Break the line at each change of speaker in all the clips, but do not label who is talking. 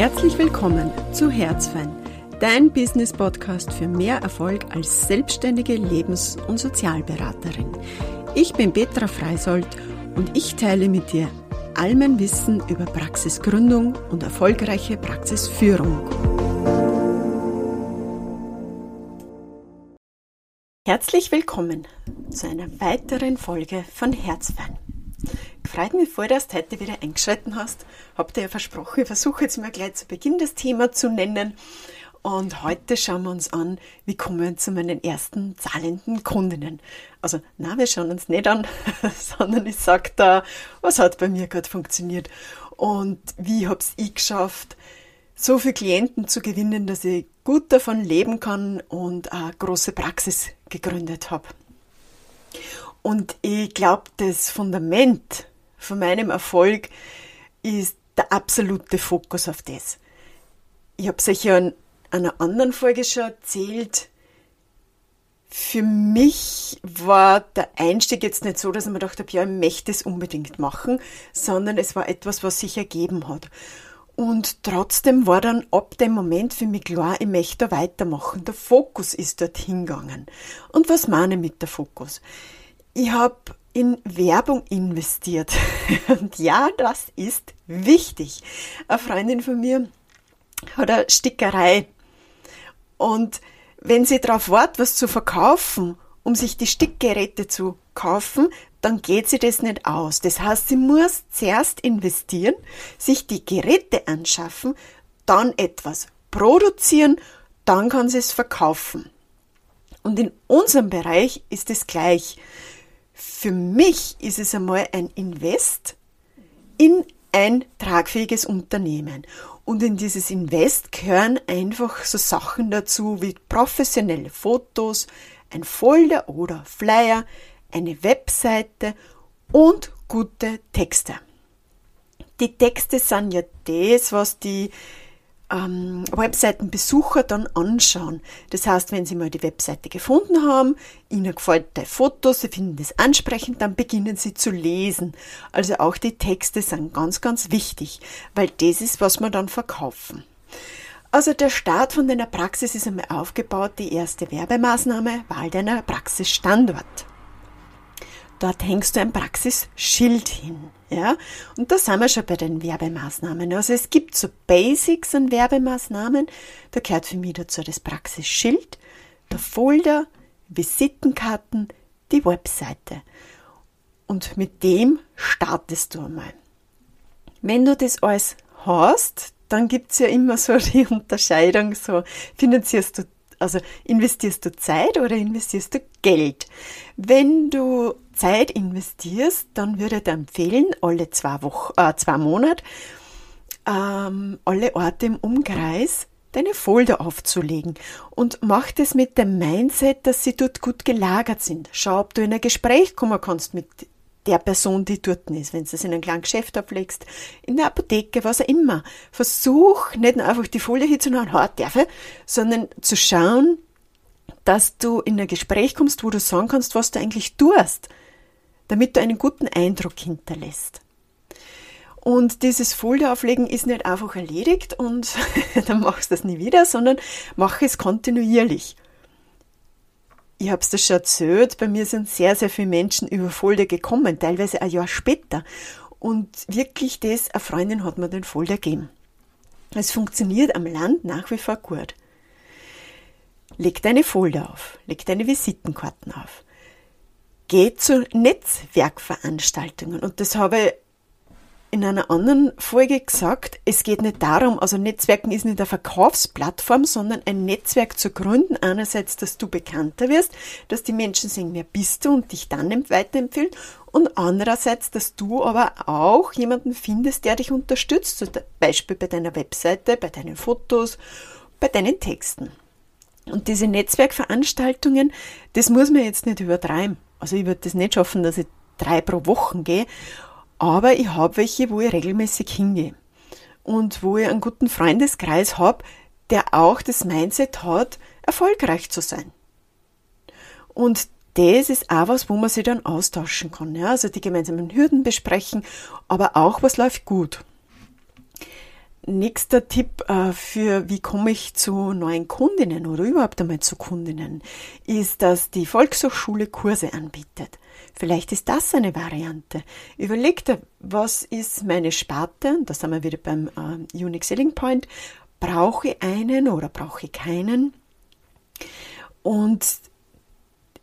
Herzlich willkommen zu Herzfein, dein Business-Podcast für mehr Erfolg als selbstständige Lebens- und Sozialberaterin. Ich bin Petra Freisold und ich teile mit dir all mein Wissen über Praxisgründung und erfolgreiche Praxisführung. Herzlich willkommen zu einer weiteren Folge von Herzfein. Freut mich voll, dass du heute wieder eingeschalten hast. Habt ihr ja versprochen, ich versuche jetzt mal gleich zu Beginn das Thema zu nennen. Und heute schauen wir uns an, wie kommen wir zu meinen ersten zahlenden Kundinnen. Also, na, wir schauen uns nicht an, sondern ich sage da, was hat bei mir gerade funktioniert und wie habe ich geschafft, so viele Klienten zu gewinnen, dass ich gut davon leben kann und eine große Praxis gegründet habe. Und ich glaube, das Fundament von meinem Erfolg ist der absolute Fokus auf das. Ich habe sicher in einer anderen Folge schon erzählt, für mich war der Einstieg jetzt nicht so, dass ich mir gedacht habe, ja, ich möchte es unbedingt machen, sondern es war etwas, was sich ergeben hat. Und trotzdem war dann ab dem Moment für mich klar, ich möchte weitermachen. Der Fokus ist dorthin gegangen. Und was meine ich mit der Fokus? Ich habe in Werbung investiert. Und ja, das ist wichtig. Eine Freundin von mir hat eine Stickerei. Und wenn sie darauf wartet, was zu verkaufen, um sich die Stickgeräte zu kaufen, dann geht sie das nicht aus. Das heißt, sie muss zuerst investieren, sich die Geräte anschaffen, dann etwas produzieren, dann kann sie es verkaufen. Und in unserem Bereich ist es gleich. Für mich ist es einmal ein Invest in ein tragfähiges Unternehmen. Und in dieses Invest gehören einfach so Sachen dazu wie professionelle Fotos, ein Folder oder Flyer, eine Webseite und gute Texte. Die Texte sind ja das, was die ähm, Webseitenbesucher dann anschauen. Das heißt, wenn sie mal die Webseite gefunden haben, ihnen gefällt die Fotos, sie finden das ansprechend, dann beginnen sie zu lesen. Also auch die Texte sind ganz, ganz wichtig, weil das ist, was wir dann verkaufen. Also der Start von deiner Praxis ist einmal aufgebaut, die erste Werbemaßnahme, Wahl deiner Praxisstandort. Dort hängst du ein Praxisschild hin. Ja? Und da sind wir schon bei den Werbemaßnahmen. Also es gibt so Basics an Werbemaßnahmen. Da gehört für mich dazu das Praxisschild, der Folder, Visitenkarten, die Webseite. Und mit dem startest du einmal. Wenn du das alles hast, dann gibt's ja immer so die Unterscheidung, so finanzierst du, also investierst du Zeit oder investierst du Geld. Wenn du Zeit investierst, dann würde ich dir empfehlen, alle zwei Wochen, äh, zwei Monate, ähm, alle Orte im Umkreis deine Folder aufzulegen und mach das mit dem Mindset, dass sie dort gut gelagert sind. Schau, ob du in ein Gespräch kommen kannst mit der Person, die dort ist. Wenn du es in einem kleinen Geschäft ablegst, in der Apotheke, was auch immer. Versuch nicht nur einfach die Folie hinzunehmen, hart darf sondern zu schauen, dass du in ein Gespräch kommst, wo du sagen kannst, was du eigentlich tust damit du einen guten Eindruck hinterlässt. Und dieses Folieauflegen ist nicht einfach erledigt und dann machst du das nie wieder, sondern mach es kontinuierlich. Ich habe es dir schon erzählt, bei mir sind sehr, sehr viele Menschen über Folder gekommen, teilweise ein Jahr später. Und wirklich das, eine Freundin hat mir den Folder gegeben. Es funktioniert am Land nach wie vor gut. Leg deine Folder auf, leg deine Visitenkarten auf geht zu Netzwerkveranstaltungen. Und das habe ich in einer anderen Folge gesagt, es geht nicht darum, also Netzwerken ist nicht eine Verkaufsplattform, sondern ein Netzwerk zu gründen. Einerseits, dass du bekannter wirst, dass die Menschen sehen, wer bist du und dich dann weiterempfehlen. Und andererseits, dass du aber auch jemanden findest, der dich unterstützt. Zum Beispiel bei deiner Webseite, bei deinen Fotos, bei deinen Texten. Und diese Netzwerkveranstaltungen, das muss man jetzt nicht übertreiben. Also ich würde das nicht schaffen, dass ich drei pro Woche gehe, aber ich habe welche, wo ich regelmäßig hingehe und wo ich einen guten Freundeskreis habe, der auch das Mindset hat, erfolgreich zu sein. Und das ist auch was, wo man sich dann austauschen kann. Ja? Also die gemeinsamen Hürden besprechen, aber auch was läuft gut. Nächster Tipp äh, für, wie komme ich zu neuen Kundinnen oder überhaupt einmal zu Kundinnen, ist, dass die Volkshochschule Kurse anbietet. Vielleicht ist das eine Variante. Überleg dir, was ist meine Sparte? Da sind wir wieder beim äh, Unique Selling Point. Brauche ich einen oder brauche ich keinen? Und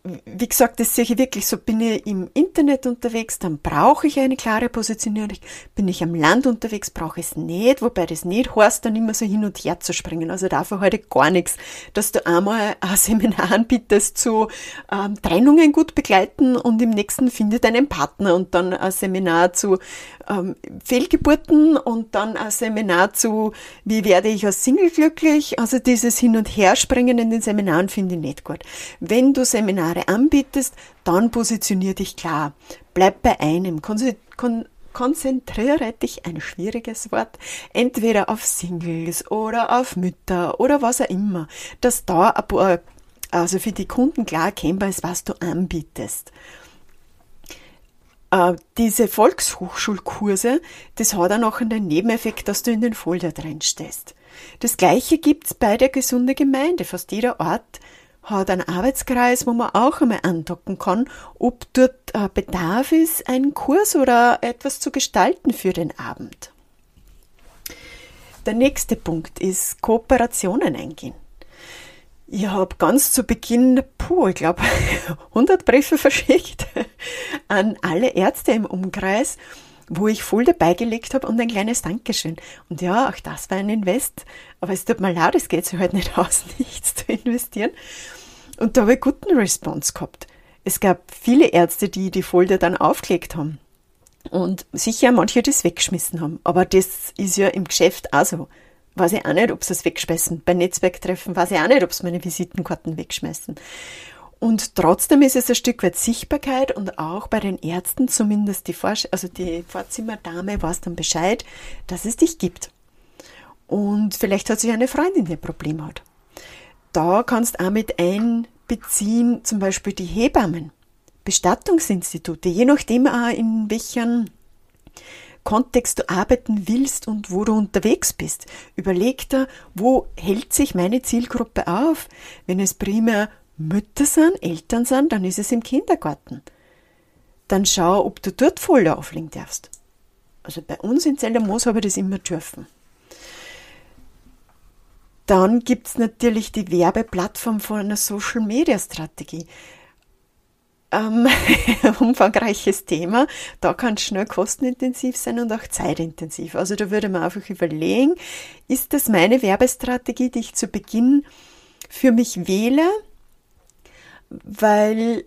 wie gesagt, das sehe ich wirklich so, bin ich im Internet unterwegs, dann brauche ich eine klare Positionierung. Bin ich am Land unterwegs, brauche ich es nicht, wobei das nicht heißt, dann immer so hin und her zu springen. Also halte ich gar nichts, dass du einmal ein Seminar anbietest zu ähm, Trennungen gut begleiten und im nächsten findet einen Partner und dann ein Seminar zu ähm, Fehlgeburten und dann ein Seminar zu, wie werde ich als Single glücklich. Also dieses Hin- und Herspringen in den Seminaren finde ich nicht gut. Wenn du Seminare anbietest, dann positionier dich klar. Bleib bei einem. konzentriere dich, ein schwieriges Wort, entweder auf Singles oder auf Mütter oder was auch immer, dass da ein paar, also für die Kunden klar erkennbar ist, was du anbietest. Äh, diese Volkshochschulkurse, das hat auch noch einen Nebeneffekt, dass du in den Folder drin stehst. Das gleiche gibt's bei der gesunde Gemeinde. Fast jeder Ort hat einen Arbeitskreis, wo man auch einmal andocken kann, ob dort äh, Bedarf ist, einen Kurs oder etwas zu gestalten für den Abend. Der nächste Punkt ist Kooperationen eingehen. Ich habe ganz zu Beginn, puh, ich glaube, 100 Briefe verschickt an alle Ärzte im Umkreis, wo ich voll dabei gelegt habe und ein kleines Dankeschön. Und ja, auch das war ein Invest, aber es tut mir leid, es geht sich halt nicht aus, nichts zu investieren. Und da habe ich guten Response gehabt. Es gab viele Ärzte, die die Folder dann aufgelegt haben. Und sicher manche das weggeschmissen haben. Aber das ist ja im Geschäft auch so weiß ich auch nicht, ob sie es wegschmeißen. Bei Netzwerktreffen weiß ich auch nicht, ob sie meine Visitenkarten wegschmeißen. Und trotzdem ist es ein Stück weit Sichtbarkeit und auch bei den Ärzten zumindest die, Vor also die Vorzimmerdame weiß dann Bescheid, dass es dich gibt. Und vielleicht hat sich eine Freundin, die ein Problem hat. Da kannst du auch mit einbeziehen, zum Beispiel die Hebammen, Bestattungsinstitute, je nachdem auch in welchen Kontext du arbeiten willst und wo du unterwegs bist. Überleg dir, wo hält sich meine Zielgruppe auf? Wenn es primär Mütter sind, Eltern sind, dann ist es im Kindergarten. Dann schau, ob du dort Folder auflegen darfst. Also bei uns in Zellermoos habe ich das immer dürfen. Dann gibt es natürlich die Werbeplattform von einer Social Media Strategie ähm, umfangreiches Thema. Da kann es schnell kostenintensiv sein und auch zeitintensiv. Also da würde man einfach überlegen, ist das meine Werbestrategie, die ich zu Beginn für mich wähle? Weil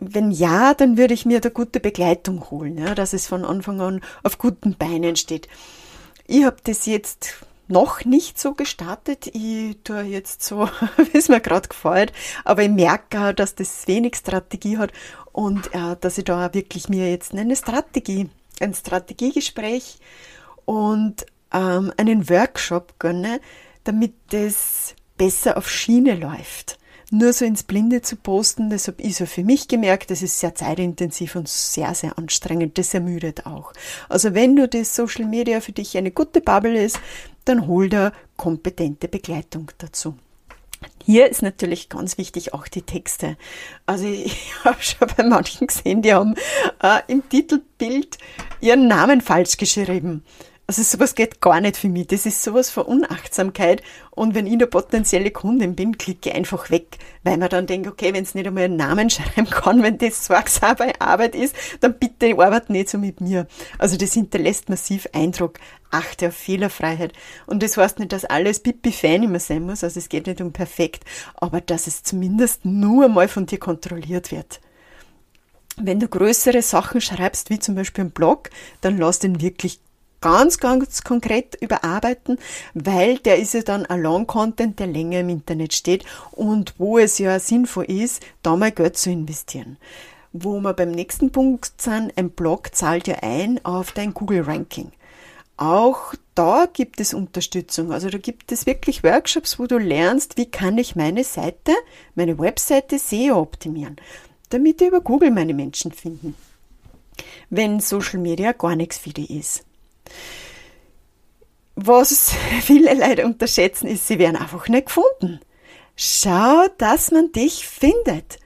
wenn ja, dann würde ich mir da gute Begleitung holen, ja, dass es von Anfang an auf guten Beinen steht. Ich habe das jetzt noch nicht so gestartet. Ich tue jetzt so, wie es mir gerade gefällt, aber ich merke, dass das wenig Strategie hat und äh, dass ich da wirklich mir jetzt eine Strategie, ein Strategiegespräch und ähm, einen Workshop gönne, damit das besser auf Schiene läuft nur so ins Blinde zu posten, das habe ich so für mich gemerkt, das ist sehr zeitintensiv und sehr, sehr anstrengend, das ermüdet auch. Also wenn du das Social Media für dich eine gute Bubble ist, dann hol da kompetente Begleitung dazu. Hier ist natürlich ganz wichtig auch die Texte. Also ich habe schon bei manchen gesehen, die haben äh, im Titelbild ihren Namen falsch geschrieben. Also sowas geht gar nicht für mich. Das ist sowas von Unachtsamkeit. Und wenn ich eine potenzielle Kundin bin, klicke ich einfach weg, weil man dann denkt, okay, wenn es nicht einmal einen Namen schreiben kann, wenn das sorgsame Arbeit ist, dann bitte arbeit nicht so mit mir. Also das hinterlässt massiv Eindruck. Achte auf Fehlerfreiheit. Und das heißt nicht, dass alles pipi-fein immer sein muss. Also es geht nicht um perfekt, aber dass es zumindest nur mal von dir kontrolliert wird. Wenn du größere Sachen schreibst, wie zum Beispiel ein Blog, dann lass den wirklich ganz, ganz konkret überarbeiten, weil der ist ja dann ein Long-Content, der länger im Internet steht und wo es ja sinnvoll ist, da mal Geld zu investieren. Wo wir beim nächsten Punkt sind, ein Blog zahlt ja ein auf dein Google-Ranking. Auch da gibt es Unterstützung. Also da gibt es wirklich Workshops, wo du lernst, wie kann ich meine Seite, meine Webseite SEO optimieren, damit über Google meine Menschen finden. Wenn Social Media gar nichts für die ist. Was viele Leute unterschätzen, ist, sie werden einfach nicht gefunden. Schau, dass man dich findet.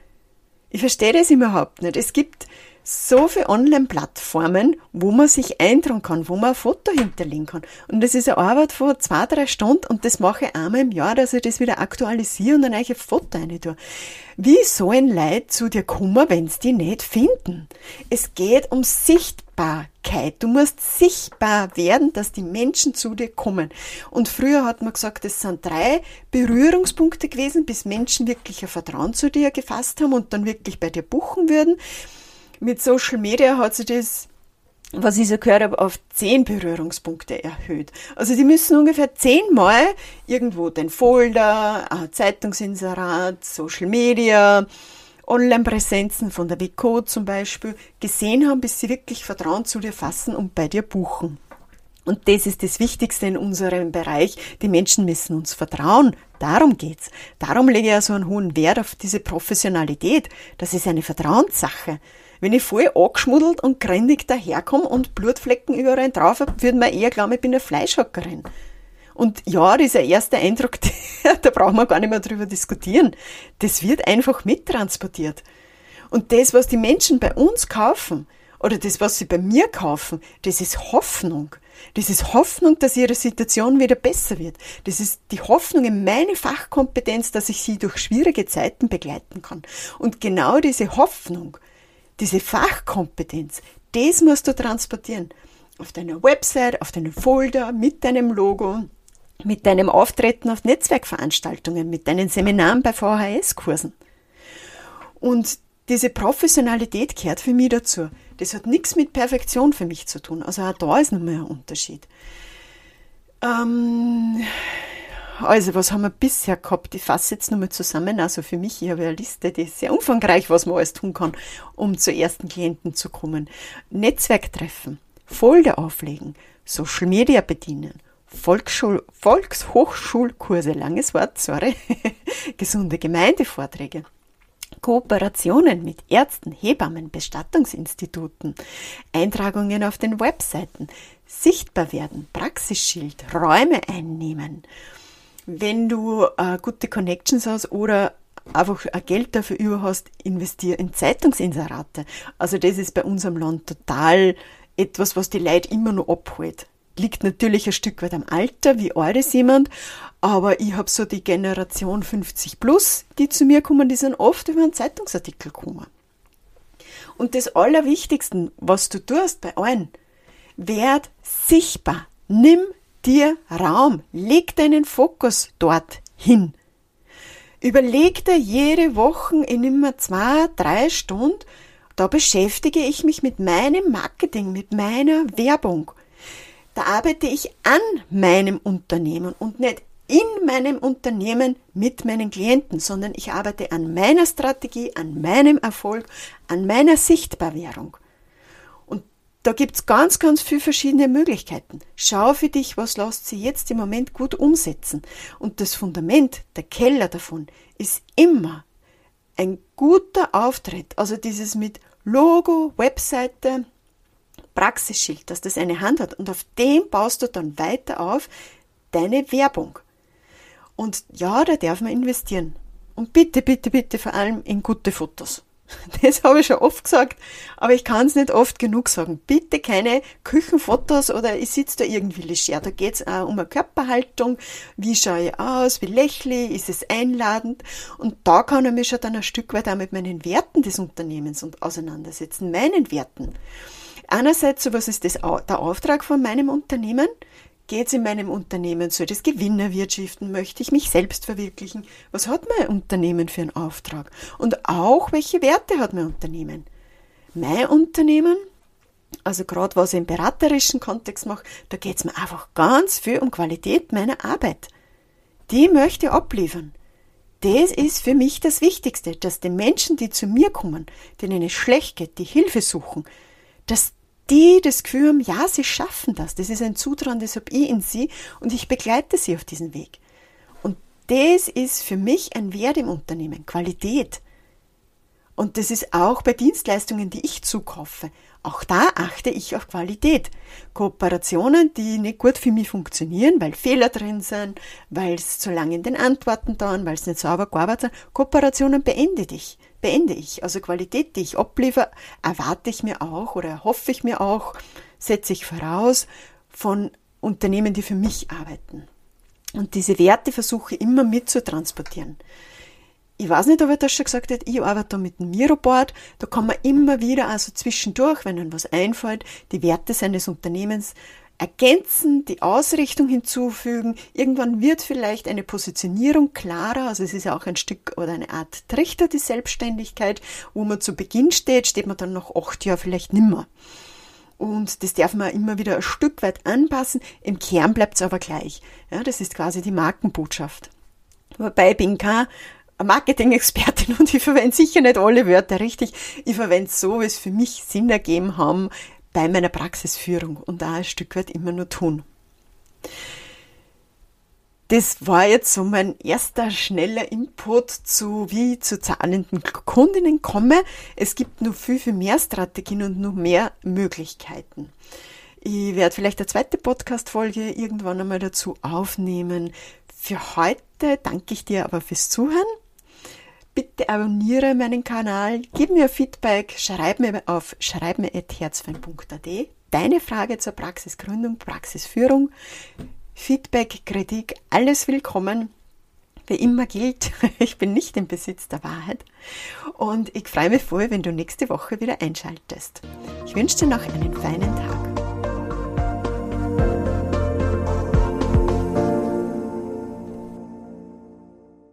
Ich verstehe das überhaupt nicht. Es gibt so viele Online-Plattformen, wo man sich eintragen kann, wo man ein Foto hinterlegen kann. Und das ist eine Arbeit von zwei, drei Stunden und das mache ich einmal im Jahr, dass ich das wieder aktualisiere und dann ein Foto rein tue. Wie sollen Leute zu dir kommen, wenn sie die nicht finden? Es geht um Sichtbarkeit. Du musst sichtbar werden, dass die Menschen zu dir kommen. Und früher hat man gesagt, es sind drei Berührungspunkte gewesen, bis Menschen wirklich ein Vertrauen zu dir gefasst haben und dann wirklich bei dir buchen würden mit Social Media hat sich das, was ich so gehört habe, auf zehn Berührungspunkte erhöht. Also die müssen ungefähr zehnmal irgendwo den Folder, Zeitungsinserat, Social Media, Online-Präsenzen von der Vico zum Beispiel gesehen haben, bis sie wirklich Vertrauen zu dir fassen und bei dir buchen. Und das ist das Wichtigste in unserem Bereich. Die Menschen müssen uns vertrauen. Darum geht's. Darum lege ich ja so einen hohen Wert auf diese Professionalität. Das ist eine Vertrauenssache. Wenn ich voll angeschmuddelt und grindig daherkomme und Blutflecken überall drauf habe, würde man eher glauben, ich bin eine Fleischhackerin. Und ja, dieser erste Eindruck, da brauchen wir gar nicht mehr drüber diskutieren. Das wird einfach mittransportiert. Und das, was die Menschen bei uns kaufen, oder das, was sie bei mir kaufen, das ist Hoffnung. Das ist Hoffnung, dass ihre Situation wieder besser wird. Das ist die Hoffnung in meine Fachkompetenz, dass ich sie durch schwierige Zeiten begleiten kann. Und genau diese Hoffnung, diese Fachkompetenz, das musst du transportieren. Auf deiner Website, auf deinem Folder, mit deinem Logo, mit deinem Auftreten auf Netzwerkveranstaltungen, mit deinen Seminaren bei VHS-Kursen. Und diese Professionalität gehört für mich dazu. Das hat nichts mit Perfektion für mich zu tun. Also auch da ist nochmal ein Unterschied. Ähm, also, was haben wir bisher gehabt? Ich fasse jetzt nochmal zusammen. Also für mich, ich habe eine Liste, die ist sehr umfangreich, was man alles tun kann, um zu ersten Klienten zu kommen. Netzwerktreffen, Folder auflegen, Social Media bedienen, Volksschul Volkshochschulkurse, langes Wort, sorry, gesunde Gemeindevorträge, Kooperationen mit Ärzten, Hebammen, Bestattungsinstituten, Eintragungen auf den Webseiten, sichtbar werden, Praxisschild, Räume einnehmen, wenn du äh, gute Connections hast oder einfach Geld dafür über hast, investier in Zeitungsinserate. Also das ist bei unserem Land total etwas, was die Leute immer noch abholt. Liegt natürlich ein Stück weit am Alter, wie alt ist jemand, aber ich habe so die Generation 50 plus, die zu mir kommen, die sind oft über einen Zeitungsartikel gekommen. Und das Allerwichtigste, was du tust bei allen, werd sichtbar. Nimm dir Raum. Leg deinen Fokus dort hin. Überleg dir jede Woche in immer zwei, drei Stunden, da beschäftige ich mich mit meinem Marketing, mit meiner Werbung. Da arbeite ich an meinem Unternehmen und nicht in meinem Unternehmen mit meinen Klienten, sondern ich arbeite an meiner Strategie, an meinem Erfolg, an meiner Sichtbarwährung. Da gibt's ganz, ganz viele verschiedene Möglichkeiten. Schau für dich, was lässt sie jetzt im Moment gut umsetzen. Und das Fundament, der Keller davon, ist immer ein guter Auftritt. Also dieses mit Logo, Webseite, Praxisschild, dass das eine Hand hat. Und auf dem baust du dann weiter auf deine Werbung. Und ja, da darf man investieren. Und bitte, bitte, bitte vor allem in gute Fotos. Das habe ich schon oft gesagt, aber ich kann es nicht oft genug sagen. Bitte keine Küchenfotos oder ich sitze da irgendwie leger. Da geht es auch um eine Körperhaltung. Wie schaue ich aus? Wie lächle ich? Ist es einladend? Und da kann ich mich schon dann ein Stück weit auch mit meinen Werten des Unternehmens auseinandersetzen, meinen Werten. Einerseits, so was ist das, der Auftrag von meinem Unternehmen? Geht es in meinem Unternehmen? Soll das Gewinner wirtschaften? Möchte ich mich selbst verwirklichen? Was hat mein Unternehmen für einen Auftrag? Und auch, welche Werte hat mein Unternehmen? Mein Unternehmen, also gerade was ich im beraterischen Kontext mache, da geht es mir einfach ganz viel um Qualität meiner Arbeit. Die möchte ich abliefern. Das ist für mich das Wichtigste, dass die Menschen, die zu mir kommen, denen es schlecht geht, die Hilfe suchen, dass die das Gefühl haben, ja, sie schaffen das. Das ist ein Zutrauen, das habe ich in sie und ich begleite sie auf diesen Weg. Und das ist für mich ein Wert im Unternehmen, Qualität. Und das ist auch bei Dienstleistungen, die ich zukaufe. Auch da achte ich auf Qualität. Kooperationen, die nicht gut für mich funktionieren, weil Fehler drin sind, weil es zu lange in den Antworten dauern, weil es nicht sauber gearbeitet sind, Kooperationen beende ich. Beende ich. Also Qualität, die ich abliefere, erwarte ich mir auch oder hoffe ich mir auch, setze ich voraus von Unternehmen, die für mich arbeiten. Und diese Werte versuche ich immer mit zu transportieren. Ich weiß nicht, ob er das schon gesagt hat, ich arbeite da mit dem Miroboard, da kann man immer wieder, also zwischendurch, wenn einem was einfällt, die Werte seines Unternehmens ergänzen, die Ausrichtung hinzufügen. Irgendwann wird vielleicht eine Positionierung klarer, also es ist ja auch ein Stück oder eine Art Trichter, die Selbstständigkeit, wo man zu Beginn steht, steht man dann noch acht Jahre vielleicht nimmer. Und das darf man immer wieder ein Stück weit anpassen. Im Kern bleibt es aber gleich. Ja, das ist quasi die Markenbotschaft. Wobei ich bin kein Marketing-Expertin und ich verwende sicher nicht alle Wörter richtig. Ich verwende so, wie es für mich Sinn ergeben haben bei meiner Praxisführung und da ein Stück weit immer nur tun. Das war jetzt so mein erster schneller Input zu, wie ich zu zahlenden Kundinnen komme. Es gibt noch viel, viel mehr Strategien und noch mehr Möglichkeiten. Ich werde vielleicht eine zweite Podcast-Folge irgendwann einmal dazu aufnehmen. Für heute danke ich dir aber fürs Zuhören. Bitte abonniere meinen Kanal, gib mir Feedback, schreib mir auf schreibme.herzfein.at deine Frage zur Praxisgründung, Praxisführung. Feedback, Kritik, alles willkommen. Wie immer gilt, ich bin nicht im Besitz der Wahrheit und ich freue mich voll, wenn du nächste Woche wieder einschaltest. Ich wünsche dir noch einen feinen Tag.